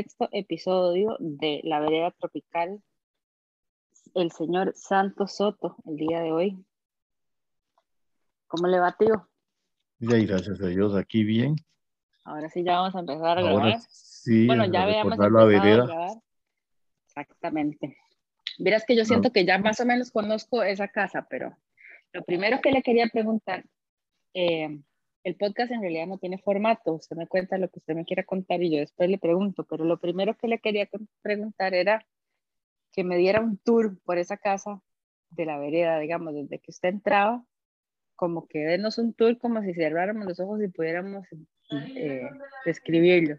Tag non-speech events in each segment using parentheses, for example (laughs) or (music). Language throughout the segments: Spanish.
sexto episodio de La Vereda Tropical. El señor Santos Soto, el día de hoy. ¿Cómo le va, tío? Ya, gracias a Dios, aquí bien. Ahora sí ya vamos a empezar a grabar. Sí, bueno, ya a empezado la a vereda. grabar. Exactamente. Verás que yo siento que ya más o menos conozco esa casa, pero lo primero que le quería preguntar, eh, el podcast en realidad no tiene formato, usted me cuenta lo que usted me quiera contar y yo después le pregunto, pero lo primero que le quería preguntar era que me diera un tour por esa casa de la vereda, digamos, desde que usted entraba, como que denos un tour como si cerráramos los ojos y pudiéramos eh, describirlo.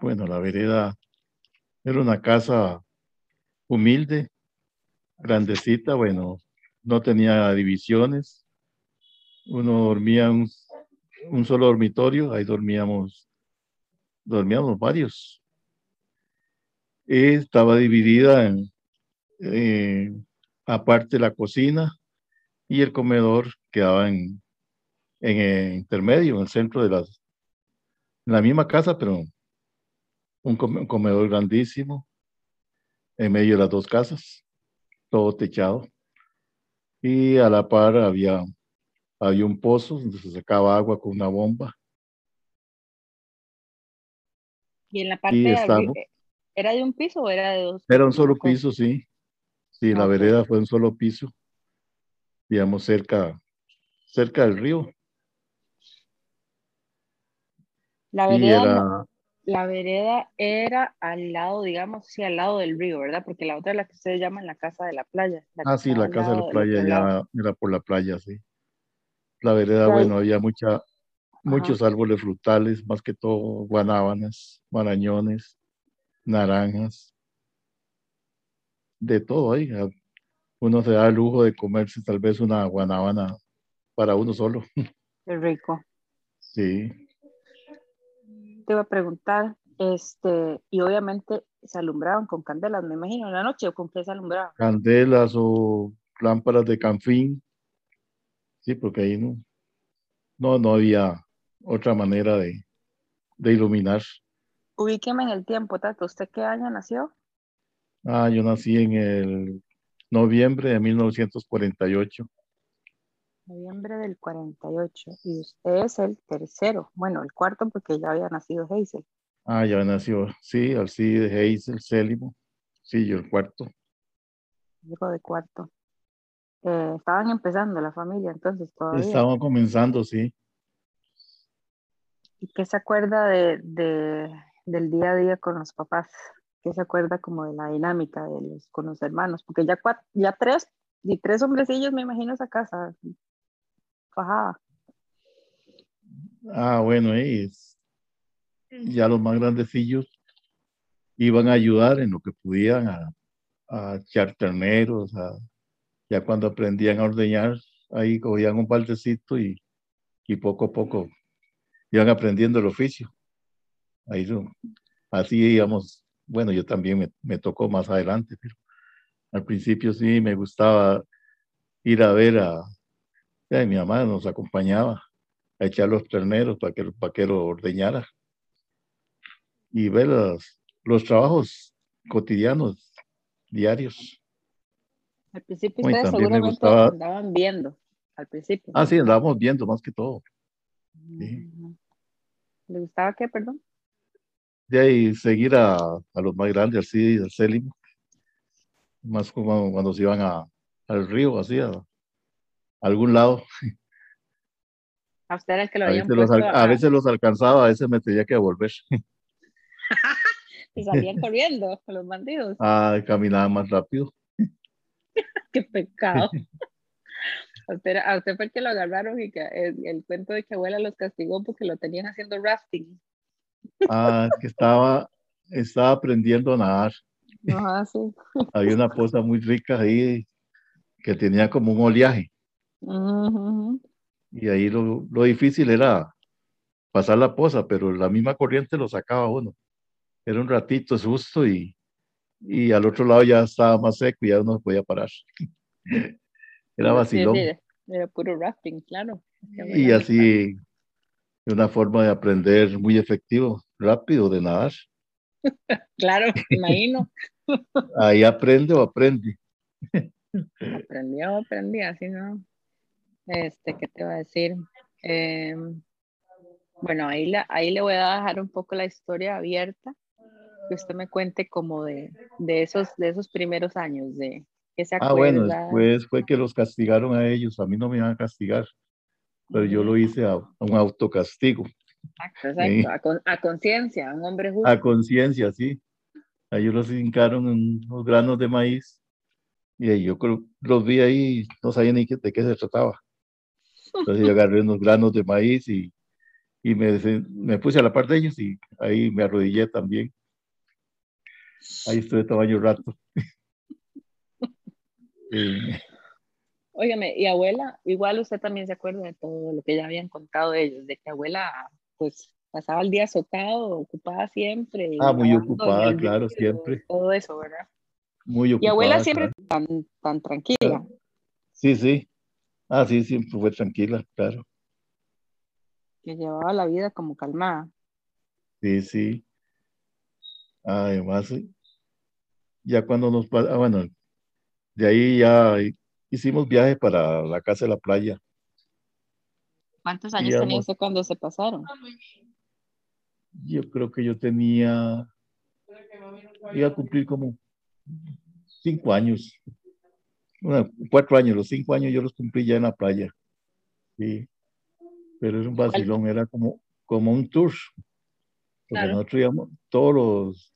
Bueno, la vereda era una casa humilde, grandecita, bueno, no tenía divisiones. Uno dormía un, un solo dormitorio, ahí dormíamos, dormíamos varios. Estaba dividida en, eh, aparte la cocina y el comedor quedaba en, el intermedio, en el centro de las, en la misma casa, pero un comedor grandísimo en medio de las dos casas, todo techado. Y a la par había, había un pozo donde se sacaba agua con una bomba. Y en la parte de estamos- arriba, ¿era de un piso o era de dos? Era un solo piso, sí. Sí, la Ok. vereda fue un solo piso, digamos, cerca, cerca del río. La vereda, era, la vereda era al lado, digamos, sí, al lado del río, ¿verdad? Porque la otra es la que ustedes llaman la casa de la playa. la ah, sí, la casa de la playa ya era por la playa, sí. La vereda, bueno, había mucha, muchos árboles frutales, más que todo guanábanas, marañones, naranjas, de todo ahí. Ah, Uno se da el lujo de comerse tal vez una guanábana para uno solo. (laughs) Qué rico. Sí, Te iba a preguntar, este, y obviamente se alumbraban con candelas, me imagino, en la noche, ¿o con qué se alumbraban? candelas o lámparas de canfín. Sí, porque ahí no, no, no había otra manera de, de iluminar. Ubíqueme en el tiempo, Tato. ¿Usted qué año nació? Ah, yo nací en el noviembre de 1948. Noviembre del 48. Y usted es el tercero. Bueno, el cuarto porque ya había nacido Hazel. Ah, ya nació, sí, Alcide, Hazel, Célimo. Sí, yo el cuarto. Hijo de cuarto. Eh, estaban empezando la familia entonces todavía. Estaban comenzando, sí. ¿Y qué se acuerda de, de- del día a día con los papás? ¿Qué se acuerda como de la dinámica de los, con los hermanos? Porque ya, cua- ya tres, y tres hombrecillos me imagino esa casa. Fajada. Ah, bueno, eh, es- ya los más grandecillos iban a ayudar en lo que pudieran a, a echar terneros, a- ya cuando aprendían a ordeñar, ahí cogían un baldecito y, y poco a poco iban aprendiendo el oficio. Ahí así íbamos, bueno, yo también me, me tocó más adelante, pero al principio sí me gustaba ir a ver a, mi mamá nos acompañaba a echar los terneros para que, para que lo ordeñara y ver los, los trabajos cotidianos, diarios. Al principio ustedes me seguramente gustaba- andaban viendo. Al principio. Ah, sí, andábamos viendo más que todo. sí. ¿Le gustaba qué, perdón? De ahí seguir a, a los más grandes, así, al más como cuando se iban a, al río, así, a, a algún lado. A usted era el que lo A veces, los, a- a veces los alcanzaba, a veces me tenía que devolver. (laughs) y salían corriendo los bandidos. Ah, caminaba más rápido. Qué pecado. (laughs) A usted, a usted fue el que lo agarraron y que el, el cuento de que abuela los castigó porque lo tenían haciendo rafting. Ah, que estaba, estaba aprendiendo a nadar. Ajá, sí. Había una poza muy rica ahí que tenía como un oleaje. Ujú. Y ahí lo, lo difícil era pasar la poza, pero la misma corriente lo sacaba uno. Era un ratito susto y, y al otro lado ya estaba más seco y ya no se podía parar. (laughs) Era Sí, vacilón. sí, Era puro rafting, claro. Y así, una forma de aprender muy efectivo. rápido de nadar. (laughs) claro, imagino. (laughs) Ahí aprende o aprende. Aprendió, aprendí, así no. Este, ¿qué te va a decir? Em, bueno, ahí, la, ahí le voy a dejar un poco la historia abierta, que usted me cuente como de, de esos, de esos primeros años, de se Ah, bueno, después fue que los castigaron a ellos, a mí no me iban a castigar, pero yo lo hice a, un autocastigo. Exacto, exacto. a, conciencia, un hombre justo. A conciencia, sí. Ellos los hincaron en unos granos de maíz y yo los vi ahí, no sabía ni de qué se trataba. Entonces yo agarré unos granos de maíz y, y me, me puse a la par de ellos y ahí me arrodillé también. Ahí estuve tamaño rato. (laughs) eh. Óigame, y abuela, igual usted también se acuerda de todo lo que ya habían contado ellos, de que abuela, pues, pasaba el día azotado, ocupada siempre. Ah, muy ocupada, claro, siempre. Todo eso, ¿verdad? Muy ocupada. Y abuela siempre tan, tan tranquila. Sí, sí. Ah, sí, siempre fue tranquila, claro. Que llevaba la vida como calmada. Sí, sí. Además, ya cuando nos ah, bueno, de ahí ya hicimos viaje para la casa de la playa. ¿Cuántos años tenía usted cuando se pasaron? Yo creo que yo tenía, iba a cumplir como cinco años, cuatro años, los cinco años yo los cumplí ya en la playa. Sí, pero era un vacilón, era como, como un tour. Porque nosotros íbamos, todos los,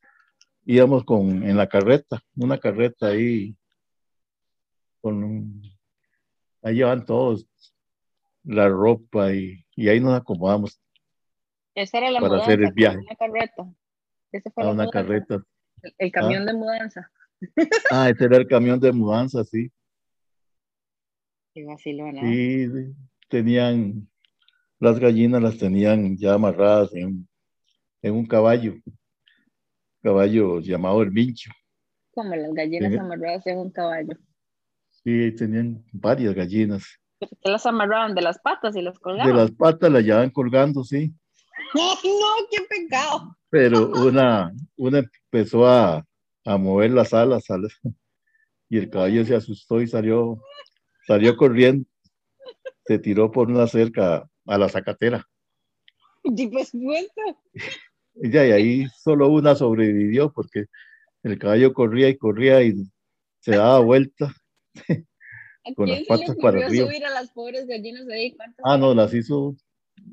íbamos con, en la carreta, una carreta ahí, con ahí llevan todos la ropa y, y ahí nos acomodamos. Esa era la para hacer el viaje. Una carreta. Esa fue a una carreta. El, camión ah. de mudanza. Ah, ese era el camión de mudanza, sí. Qué vacilona. Sí, tenían, las gallinas las tenían ya amarradas en, en un caballo, caballo llamado el mincho. Como las gallinas amarradas en un caballo. Sí, tenían varias gallinas. ¿Qué las amarraban de las patas y las colgaban? De las patas las llevaban colgando, sí. (laughs) No, no, qué pecado. Pero una, una empezó a, a mover las alas, alas, y el caballo se asustó y salió, salió corriendo, se tiró por una cerca a la zacatera. (laughs) Y pues Y ahí solo una sobrevivió porque el caballo corría y corría y se daba vuelta (laughs) con las patas para arriba. subir a las pobres gallinas ahí? Ah, no, las hizo,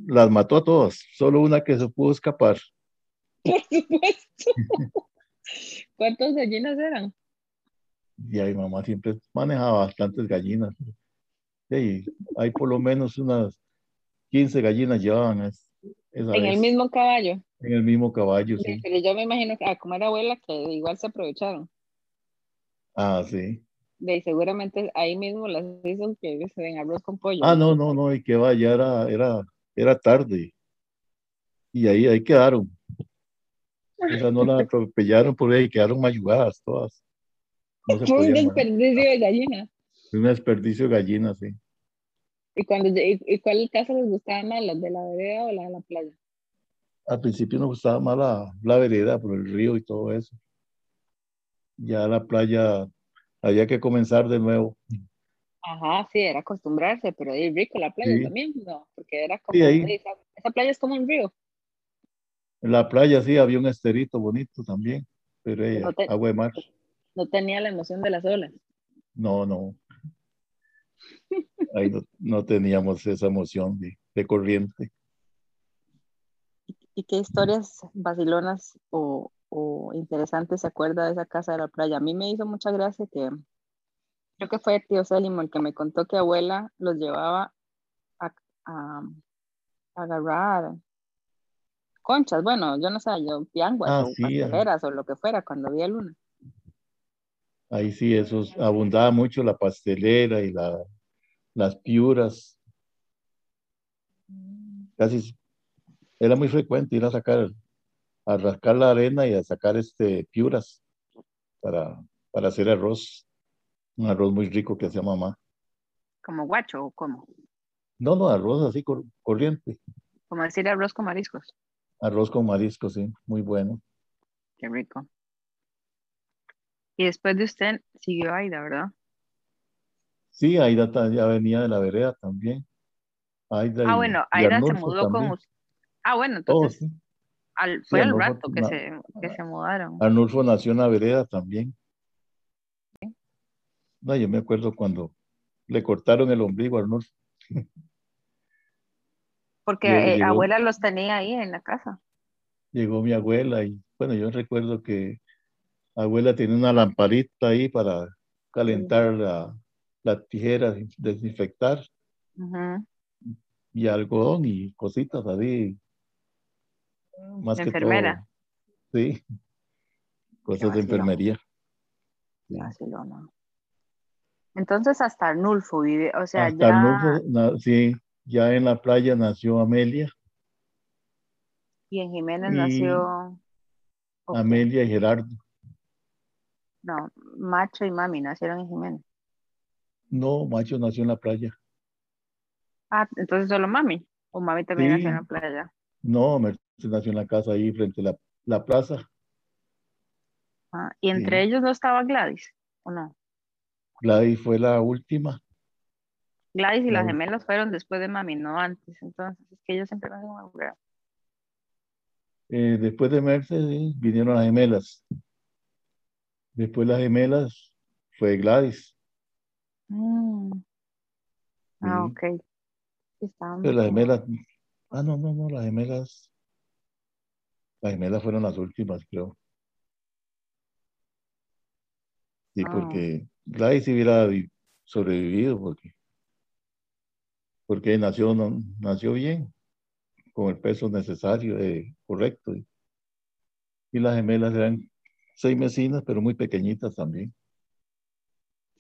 las mató a todas, solo una que se pudo escapar. (laughs) Por supuesto. (laughs) ¿Cuántas gallinas eran? Y ahí mamá siempre manejaba bastantes gallinas. Sí, hay por lo menos unas 15 gallinas llevaban. en el mismo caballo. En el mismo caballo, sí. Pero yo me imagino que, ah, como era abuela, que igual se aprovecharon. Ah, sí. De seguramente ahí mismo las hizo que se den arroz con pollo. Ah, no, no, no, y que vaya, era, era, era tarde. Y ahí, ahí quedaron. O no la (laughs) atropellaron por ahí, quedaron mayugadas todas. Fue un desperdicio de gallina. Un desperdicio de gallina, sí. ¿Y, cuando, y, cuál casa les gustaba más, la de la vereda o la de la playa? Al principio nos gustaba más la, la vereda por el río y todo eso. Ya la playa había que comenzar de nuevo. Ajá, sí, era acostumbrarse, pero es rico la playa también, ¿no? Porque era como, esa, playa es como un río. En la playa sí había un esterito bonito también, pero ella, agua de mar. No tenía la emoción de las olas. No, no. (laughs) Ahí no, teníamos esa emoción de, corriente. ¿Y qué historias vacilonas o, interesantes se acuerda de esa casa de la playa? A mí me hizo mucha gracia que creo que fue tío Célimo el que me contó que abuela los llevaba a, a agarrar conchas, bueno, yo no sé, yo pianguas ah, o o lo que fuera cuando había luna. Ahí sí, eso abundaba mucho la pastelera y la, las piuras. Casi era muy frecuente ir a sacar, a rascar la arena y a sacar este piuras para, para hacer arroz. Un arroz muy rico que hacía mamá. ¿Como guacho o cómo? No, no, arroz así corriente. Como decir arroz con mariscos. Arroz con marisco, sí, muy bueno. Qué rico. Y después de usted siguió Aida, ¿verdad? Sí, Aida ya venía de la vereda también. Aida ah, y- bueno, Aida se mudó con usted. Ah, bueno, Oh, entonces sí. al- fue al Arnulfo rato que na- se, que se mudaron. Arnulfo nació en la vereda también. No, yo me acuerdo cuando le cortaron el ombligo a Arnulfo. (laughs) Porque eh, llegó. abuela los tenía ahí en la casa. Llegó mi abuela y bueno, yo recuerdo que abuela tenía una lamparita ahí para calentar la, la tijera, desinfectar y algodón y cositas así. Más De que enfermera. todo. Sí. Cosas de vacilón. enfermería. Sí. Vacilona. Entonces hasta Arnulfo vive, o sea, Hasta ya Arnulfo, na- sí, ya en la playa nació Amelia, y en Jiménez y nació Amelia y Gerardo. No, Macho y Mami nacieron en Jiménez. No, Macho nació en la playa. Ah, entonces solo Mami. O Mami también nació en la playa. No, Mercedes nació en la casa ahí frente a la, la plaza. Ah, y entre Sí. ellos no estaba Gladys, ¿o no? Gladys fue la última. Gladys y La las ul- gemelas fueron después de Mami, no antes. Entonces, es que ellos siempre me hacen. Eh, después de Mercedes sí, vinieron las gemelas. Después las gemelas fue Gladys. Mm, Ah, Sí. ok. Pero las gemelas, ah, no, no, no, las gemelas, las gemelas fueron las últimas, creo. Sí, Ah. porque Gladys hubiera vi- sobrevivido, porque, porque nació, nació bien, con el peso necesario, eh, correcto. Y, y las gemelas eran seis mesinas, pero muy pequeñitas también.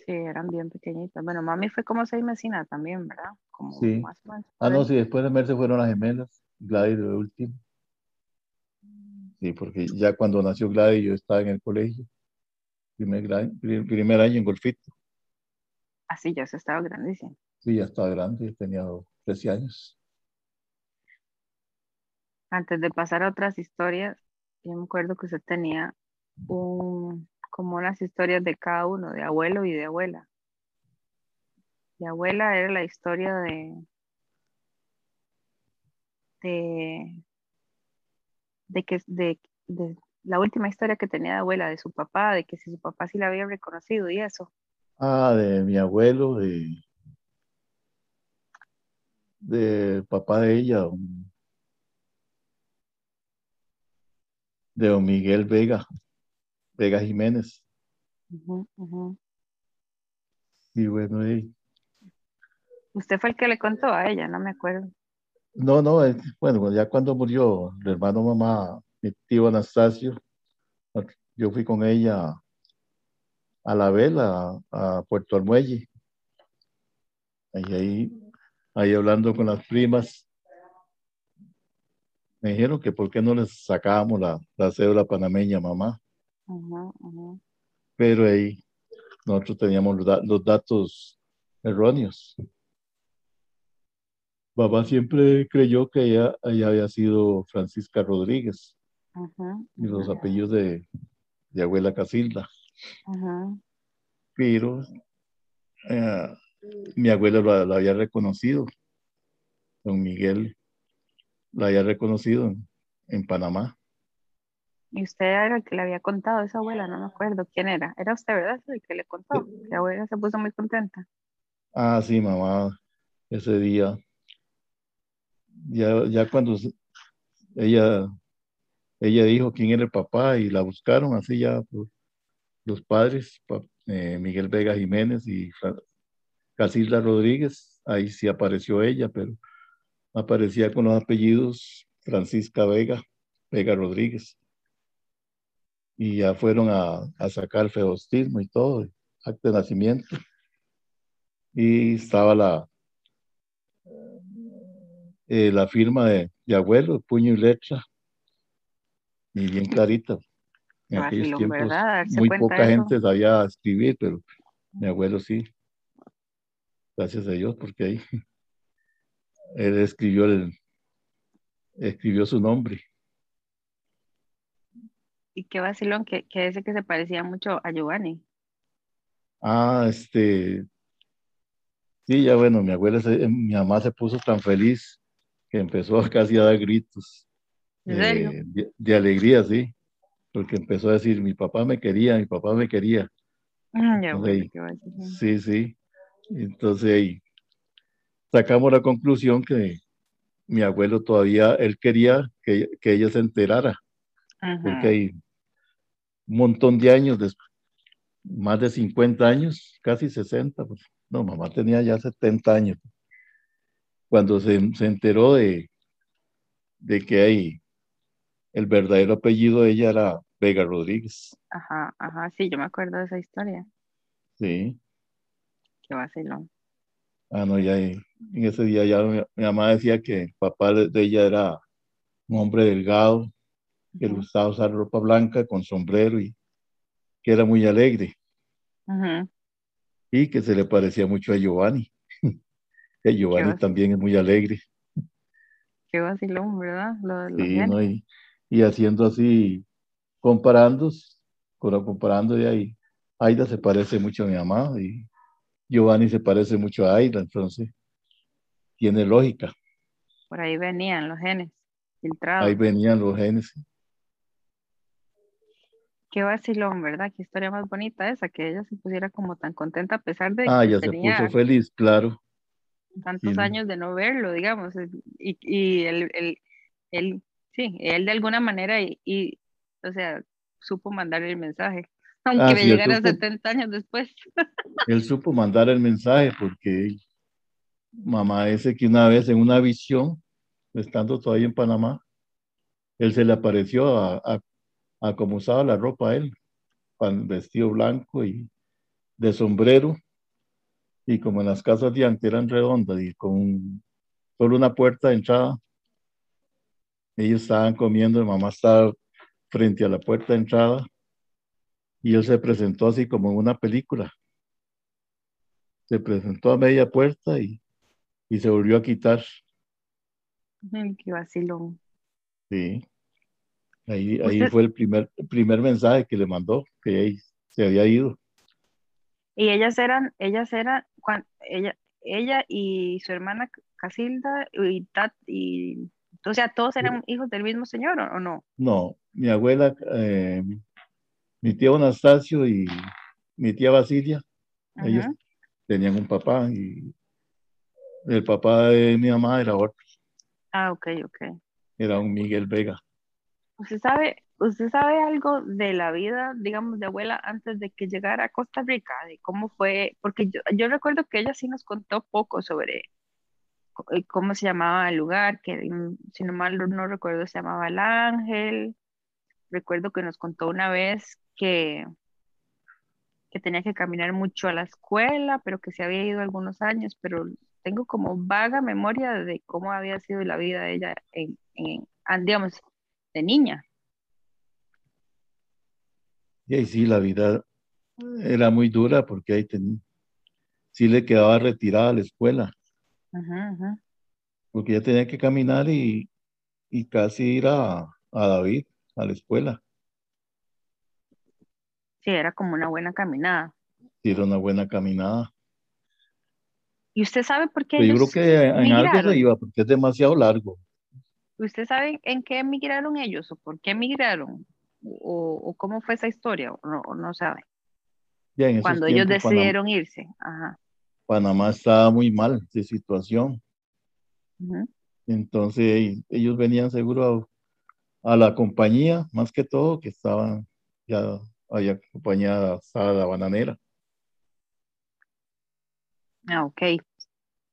Sí, eran bien pequeñitas. Bueno, Mami fue como seis mesinas también, ¿verdad? Como Sí. más. Ah, no, sí, después de Merce fueron las gemelas, Gladys de último. Sí, porque ya cuando nació Gladys yo estaba en el colegio, primer, primer año en Golfito. Así ya se estaba grandísimo. Sí, ya estaba grande, tenía 13 años. Antes de pasar a otras historias, yo me acuerdo que usted tenía un, como unas historias de cada uno, de abuelo y de abuela. De abuela era la historia de, de, de que de, de la última historia que tenía de abuela, de su papá, de que si su papá sí la había reconocido y eso. Ah, de mi abuelo, de, de papá de ella, don- de don Miguel Vega, Vega Jiménez. Ujú, ujú. Y bueno, y- Usted fue el que le contó a ella, no me acuerdo. No, no, es- bueno, ya cuando murió el hermano mamá, mi tío Anastasio, yo fui con ella a la vela, a Puerto Armuelle. Ahí, ahí, ahí hablando con las primas, me dijeron que por qué no les sacábamos la, la cédula panameña, mamá. Pero ahí nosotros teníamos los datos erróneos. Papá siempre creyó que ella, ella había sido Francisca Rodríguez y los apellidos de, de abuela Casilda. Pero eh, mi abuelo la, la había reconocido, don Miguel la había reconocido en, en Panamá. Y usted era el que le había contado a esa abuela, no me acuerdo quién era. Era usted, ¿verdad? El que le contó. La abuela se puso muy contenta. Ah, sí, mamá, ese día, ya, ya cuando ella, ella dijo quién era el papá y la buscaron así ya los padres, pa- eh, Miguel Vega Jiménez y Casilda Rodríguez, ahí sí apareció ella, pero aparecía con los apellidos Francisca Vega, Vega Rodríguez. Y ya fueron a, a sacar feostismo y todo, acta de nacimiento. Y estaba la, eh, la firma de, de abuelo, puño y letra, y bien clarita. En aquellos tiempos muy poca gente sabía escribir, pero mi abuelo sí. Gracias a Dios, porque ahí (laughs) él escribió el escribió su nombre. y qué vacilón, que, que ese que se parecía mucho a Giovanni. Ah, este, sí, ya bueno, mi abuela, se- mi mamá se puso tan feliz que empezó (laughs) casi a dar gritos eh, de, de alegría, sí, porque empezó a decir, mi papá me quería, mi papá me quería. Ya, bueno, vacilón. Sí, sí. Entonces ahí sacamos la conclusión que mi abuelo todavía, él quería que, que ella se enterara, porque Ajá. hay un montón de años después, más de 50 años, casi 60, pues, no, mamá tenía ya 70 años, cuando se, se enteró de, de que hay, el verdadero apellido de ella era Vega Rodríguez, Ajá, ajá, sí, yo me acuerdo de esa historia. sí. Qué vacilón. Ah, no, ya en ese día ya mi, mi mamá decía que el papá de, de ella era un hombre delgado, que le gustaba usar ropa blanca con sombrero y que era muy alegre ujú, y que se le parecía mucho a Giovanni, que Giovanni también es muy alegre, Qué vacilón, ¿verdad? Lo sí, genes. ¿no? Y, y haciendo así, comparando, comparando de ahí, Aida se parece mucho a mi mamá y Giovanni se parece mucho a Aida, entonces tiene lógica, Por ahí venían los genes ahí filtrados. venían los genes. Qué vacilón, ¿verdad? Qué historia más bonita esa, que ella se pusiera como tan contenta a pesar de Ah, que ya se puso tenía feliz, claro. Tantos años de no verlo, digamos. Y, y él, él, él, sí, él de alguna manera, y, y, o sea, supo mandarle el mensaje, (laughs) aunque Ah, le sí, llegara supo, 70 años después. (laughs) él supo mandar el mensaje porque mamá ese que una vez en una visión, estando todavía en Panamá, él se le apareció a, a, a como usaba la ropa él, con vestido blanco y de sombrero, y como en las casas de antes eran redondas y con solo una puerta de entrada, ellos estaban comiendo, mamá estaba frente a la puerta de entrada y él se presentó así como en una película, se presentó a media puerta y, y se volvió a quitar, Qué vacilón. sí. Ahí, ahí fue el primer, primer mensaje que le mandó, que ahí se había ido. Y ellas eran, ellas eran, ella, ella y su hermana Casilda, y, Tat, y, o sea, todos eran hijos del mismo señor, ¿o, no? No, mi abuela, eh, mi tío Anastasio y mi tía Basilia, ellos tenían un papá y el papá de mi mamá era otro, Ah, ok, ok. era un Miguel Vega. ¿Usted sabe, usted sabe algo de la vida, digamos, de abuela antes de que llegara a Costa Rica? De cómo fue, porque yo, yo recuerdo que ella sí nos contó poco sobre eh, cómo se llamaba el lugar, que mm, si no mal no recuerdo se llamaba El Ángel. Recuerdo que nos contó una vez que, que tenía que caminar mucho a la escuela, pero que se había ido algunos años, pero tengo como vaga memoria de cómo había sido la vida de ella en, en, digamos, de niña. Y ahí sí, la vida era muy dura porque ahí ten- sí le quedaba retirada a la escuela, Ajá, ajá. porque ella tenía que caminar y, y casi ir a, a David, a la escuela. Sí, era como una buena caminada. Sí, era una buena caminada. ¿Y usted sabe por qué Pero yo creo ellos que en algo se iba, porque es demasiado largo. ¿Usted sabe en qué emigraron ellos o por qué emigraron? ¿O, o cómo fue esa historia? ¿O no, no sabe? Ya en esos Cuando ellos tiempos decidieron irse. Ajá. Panamá estaba muy mal de situación. Entonces ellos venían seguro a, a la compañía, más que todo, que estaban ya había compañía Sada Bananera. Ah, ok.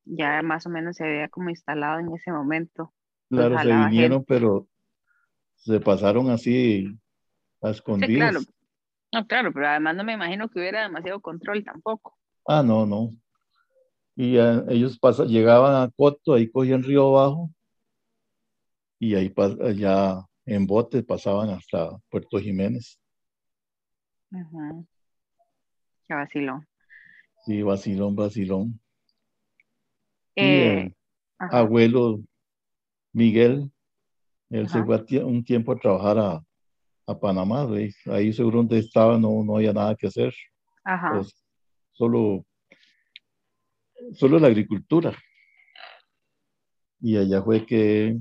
Ya más o menos se había como instalado en ese momento. Claro, Pues se gente. vinieron, pero se pasaron así a Sí, claro. escondidas. No, claro, pero además no me imagino que hubiera demasiado control tampoco. Ah, no, no. Y eh, ellos pasa- llegaban a Coto, ahí cogían Río Bajo y ahí ya en bote pasaban hasta Puerto Jiménez. Ajá. Qué vacilón. Sí, vacilón, vacilón. Y Eh, ajá, abuelo Miguel, él se fue un tiempo a trabajar a, a Panamá, ahí seguro donde estaba no, no había nada que hacer. Ajá. Pues, solo, solo la agricultura. Y allá fue que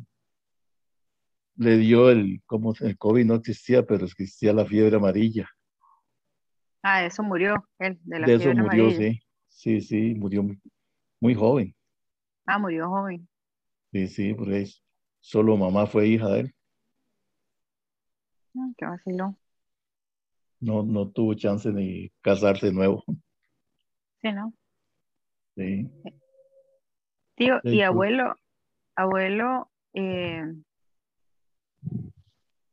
le dio el, como el COVID no existía, pero existía la fiebre amarilla. Ah, eso murió, él, de la De fiebre eso murió, amarilla. sí. Sí, sí, murió muy, muy joven. Ah, murió joven. Sí, sí, porque solo mamá fue hija de él. Qué vacilón. No, no tuvo chance ni casarse de nuevo. Sí, ¿no? Sí. Tío, Sí, y abuelo, abuelo, eh,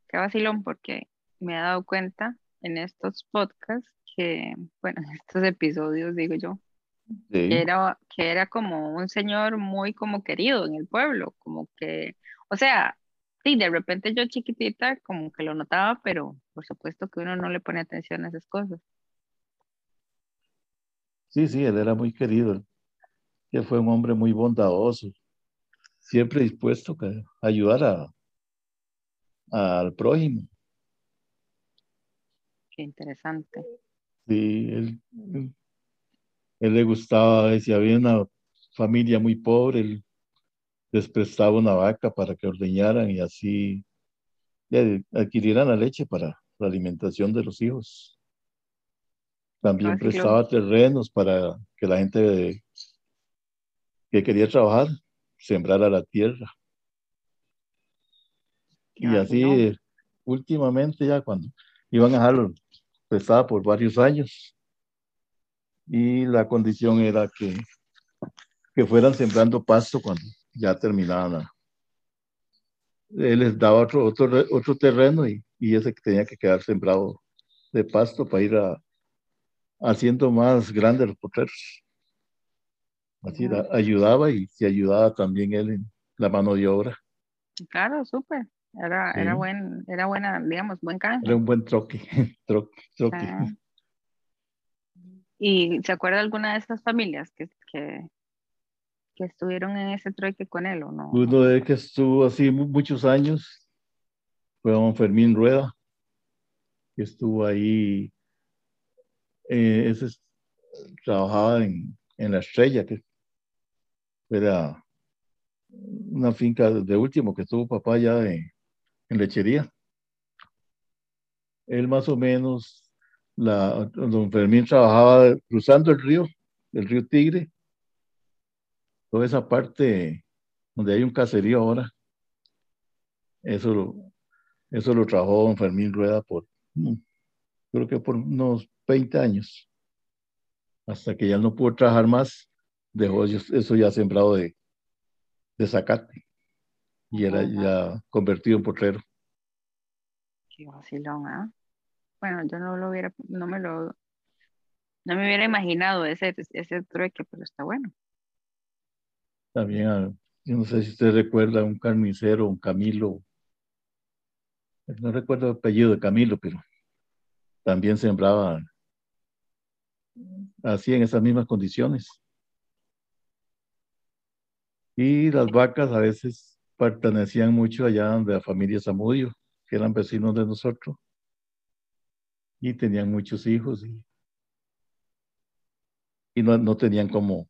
qué vacilón, porque me he dado cuenta en estos podcasts que, bueno, en estos episodios, digo yo, que era, que era como un señor muy como querido en el pueblo, como que, o sea, sí, de repente yo chiquitita como que lo notaba, pero por supuesto que uno no le pone atención a esas cosas. Sí, sí, él era muy querido, que fue un hombre muy bondadoso, siempre dispuesto a ayudar a, al prójimo. Qué interesante. Sí, él, él, él le gustaba, si había una familia muy pobre, él les prestaba una vaca para que ordeñaran y así adquirieran la leche para la alimentación de los hijos. También vacilón. prestaba terrenos para que la gente que quería trabajar sembrara la tierra. Y así, vacilón. eh, últimamente ya cuando iban a dejarlo, prestaba por varios años. Y la condición era que, que fueran sembrando pasto cuando ya terminaban. la- Él les daba otro, otro, otro terreno y, y ese que tenía que quedar sembrado de pasto para ir a- haciendo más grandes los potreros. Así ayudaba y se ayudaba también él en la mano de obra. Claro, súper. Era, era Sí. buen, era buena, digamos, buen canje. Era un buen troque, (laughs) troque, troque. Ah. ¿Y se acuerda alguna de estas familias que, que, que estuvieron en ese trueque con él o no? Uno de que estuvo así mu- muchos años fue don Fermín Rueda, que estuvo ahí, eh, ese es- trabajaba en, en La Estrella, que era una finca de último que tuvo papá ya en lechería. Él más o menos, la, don Fermín trabajaba cruzando el río, el río Tigre, toda esa parte donde hay un caserío ahora. Eso lo, eso lo trabajó don Fermín Rueda por, mm, creo que por unos 20 años, hasta que ya no pudo trabajar más, dejó eso ya sembrado de, de zacate y era ya convertido en potrero. Qué vacilón, ¿ah? Bueno, yo no lo hubiera, no me lo, no me hubiera imaginado ese, ese trueque, pero está bueno. También, yo no sé si usted recuerda un carnicero, un Camilo, no recuerdo el apellido de Camilo, pero también sembraba así en esas mismas condiciones. Y las vacas a veces pertenecían mucho allá de la familia Zamudio, que eran vecinos de nosotros, y tenían muchos hijos y, y no, no tenían cómo,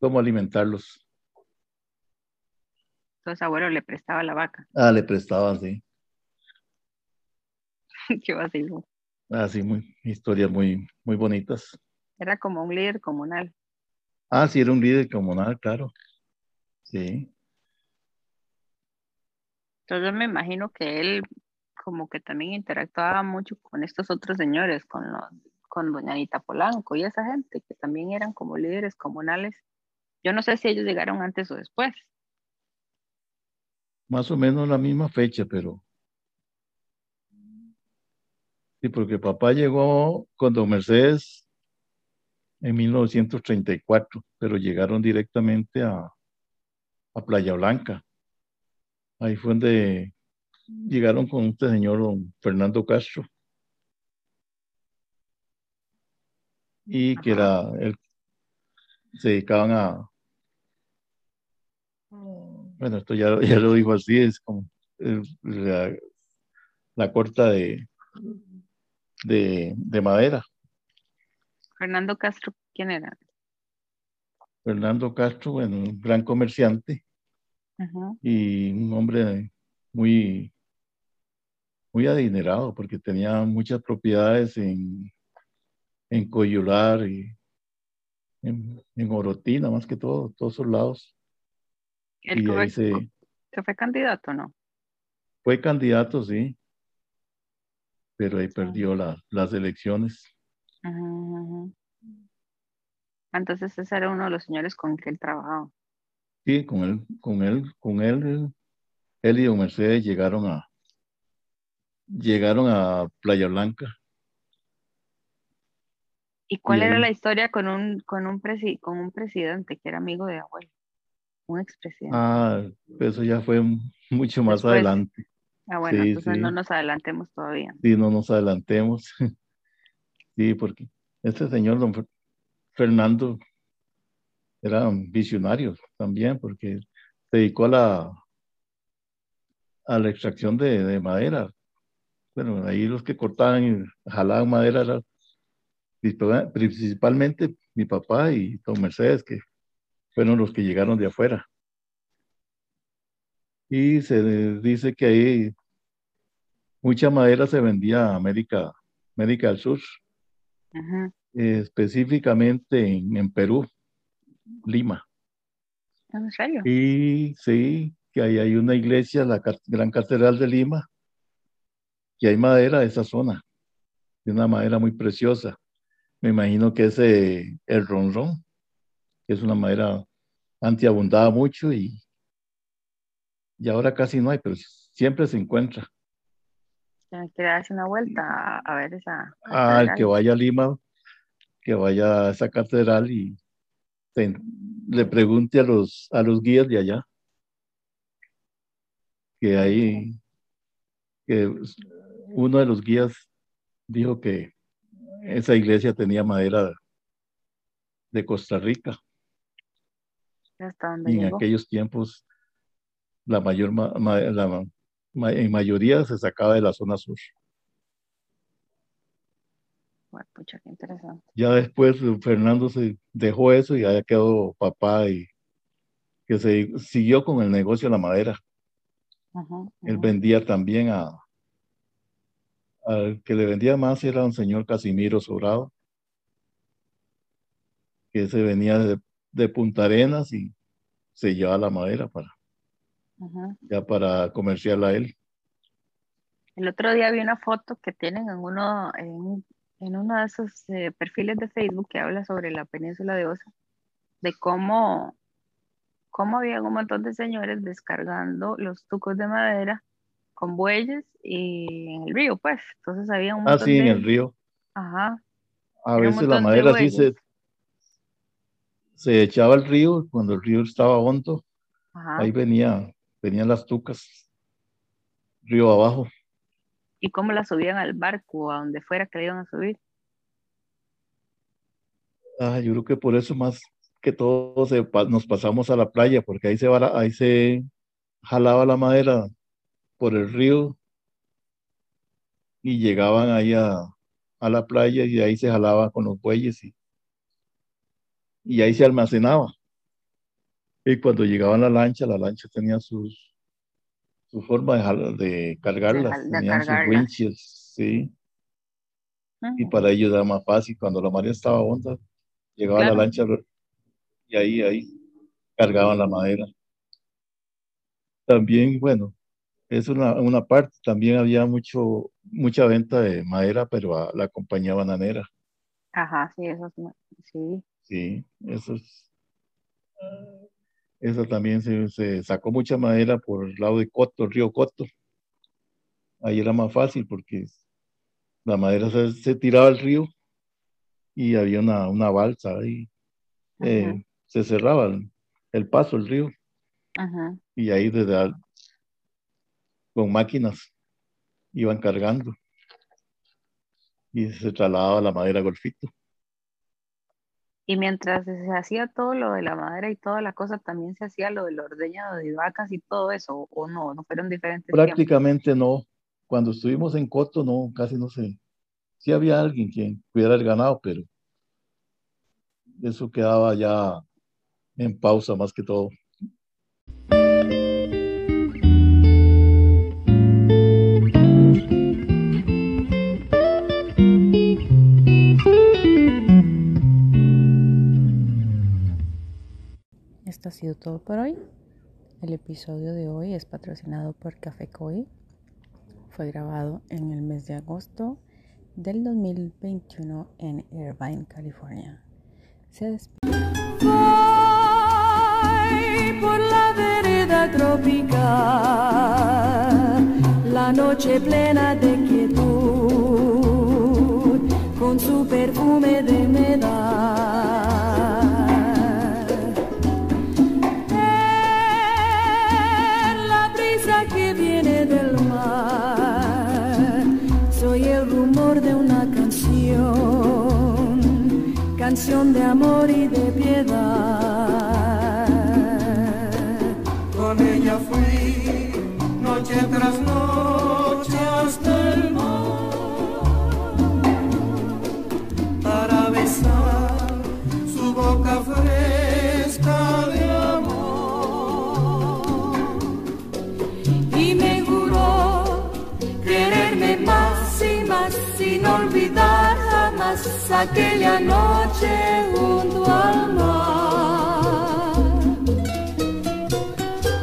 cómo alimentarlos. Entonces abuelo le prestaba la vaca. Ah, le prestaban, sí. (laughs) Qué vacilón. Así, muy, historias muy, muy bonitas. Era como un líder comunal. Ah, sí, era un líder comunal, claro. Sí, Entonces yo me imagino que él como que también interactuaba mucho con estos otros señores, con los, con doña Anita Polanco y esa gente que también eran como líderes comunales. Yo no sé si ellos llegaron antes o después. Más o menos la misma fecha, pero sí, porque papá llegó con don Mercedes en 1934, pero llegaron directamente a, a Playa Blanca. Ahí fue donde llegaron con este señor don Fernando Castro. Y que era, él, se dedicaban a, bueno, esto ya, ya lo dijo así, es como, eh, la- la corta de, de, de madera. Fernando Castro, ¿quién era? Fernando Castro, bueno, un gran comerciante y un hombre muy, muy adinerado porque tenía muchas propiedades en, en Coyular y en, en Orotina, más que todo, todos esos lados. El Y se que fue candidato, ¿no? fue candidato, sí, pero ahí perdió la- las elecciones. Ajá, ajá. Entonces ese era uno de los señores con que él trabajaba. Sí, con él, con él, con él, él y don Mercedes llegaron a, llegaron a Playa Blanca. ¿Y cuál Y era la historia con un, con un, presi- con un presidente que era amigo de abuelo? Un expresidente. Ah, eso ya fue mucho más Después. adelante. Ah, bueno, sí, entonces no nos adelantemos todavía. Sí, no nos adelantemos. (laughs) Sí, porque este señor, don Fer- Fernando, era un visionario también, porque se dedicó a la, a la extracción de, de madera. Bueno, ahí los que cortaban y jalaban madera eran principal- principalmente mi papá y don Mercedes, que fueron los que llegaron de afuera. Y se dice que ahí mucha madera se vendía a América, América del Sur. Ajá. eh, específicamente en, en Perú, Lima. ¿En serio? Y sí, que ahí hay una iglesia, la Gran Catedral de Lima, que hay madera de esa zona, de una madera muy preciosa. Me imagino que es eh, el ronrón, que es una madera antiabundada mucho y, y ahora casi no hay, pero siempre se encuentra. Tiene que darse una vuelta a, a ver esa. Ah, el que catedral. vaya a Lima, que vaya a esa catedral y le pregunte a los, a los guías de allá. Que ahí, que uno de los guías dijo que esa iglesia tenía madera de Costa Rica Hasta donde y en llegó. aquellos tiempos la mayor ma- ma- la ma- en mayoría se sacaba de la zona sur. Bueno, pucha, qué interesante. Ya después eh, Fernando se dejó eso y ya quedó papá y que se siguió con el negocio de la madera. Ajá, Él ajá. vendía también a al que le vendía más era un señor Casimiro Sobrado, que se venía de, de Punta Arenas y se llevaba la madera para Ajá. ya para comerciarla a él. El otro día vi una foto que tienen en uno, en, en uno de esos eh, perfiles de Facebook que habla sobre la península de Osa, de cómo, cómo había un montón de señores descargando los tucos de madera con bueyes y en el río, pues. Entonces había un Ah, sí, en el río. ajá, A veces la madera sí se. Se echaba al río, cuando el río estaba hondo, ajá. ahí venía, venían las tucas, río abajo. Y cómo la subían al barco o a donde fuera que le iban a subir. Ah, yo creo que por eso más que todo se pa- nos pasamos a la playa, porque ahí se ahí se jalaba la madera por el río y llegaban ahí a, a la playa y ahí se jalaba con los bueyes y, y ahí se almacenaba. Y cuando llegaba la lancha, la lancha tenía sus, su forma de, de cargarlas, de tenían sus winches, sí, y Ujú. para ellos era más fácil. Cuando la marea estaba honda, llegaba Claro. la lancha y ahí, ahí cargaban la madera. También, bueno, es una, una parte, también había mucho, mucha venta de madera, pero a la compañía bananera, Ajá, sí, eso sí. Sí, eso es, eso también se, se sacó mucha madera por el lado de Coto, el río Coto. Ahí era más fácil porque la madera se, se tiraba al río y había una, una balsa ahí, eh, se cerraba el, el paso, el río, ajá. y ahí desde al- con máquinas iban cargando y se trasladaba la madera a golfito. Y mientras se hacía todo lo de la madera y toda la cosa, también se hacía lo del ordeñado de vacas y todo eso, o no, no fueron diferentes. Prácticamente no, cuando estuvimos en Coto, no, casi no sé. Sí había alguien quien cuidara el ganado, pero eso quedaba ya en pausa más que todo. Esto ha sido todo por hoy. El episodio de hoy es patrocinado por Café Koi. Fue grabado en el mes de agosto del 2021 en Irvine, California. Se despide. por la vereda tropical, la noche plena de quietud, con su perfume de humedad. De amor y de piedad. Con ella fui noche tras noche aquella noche junto al.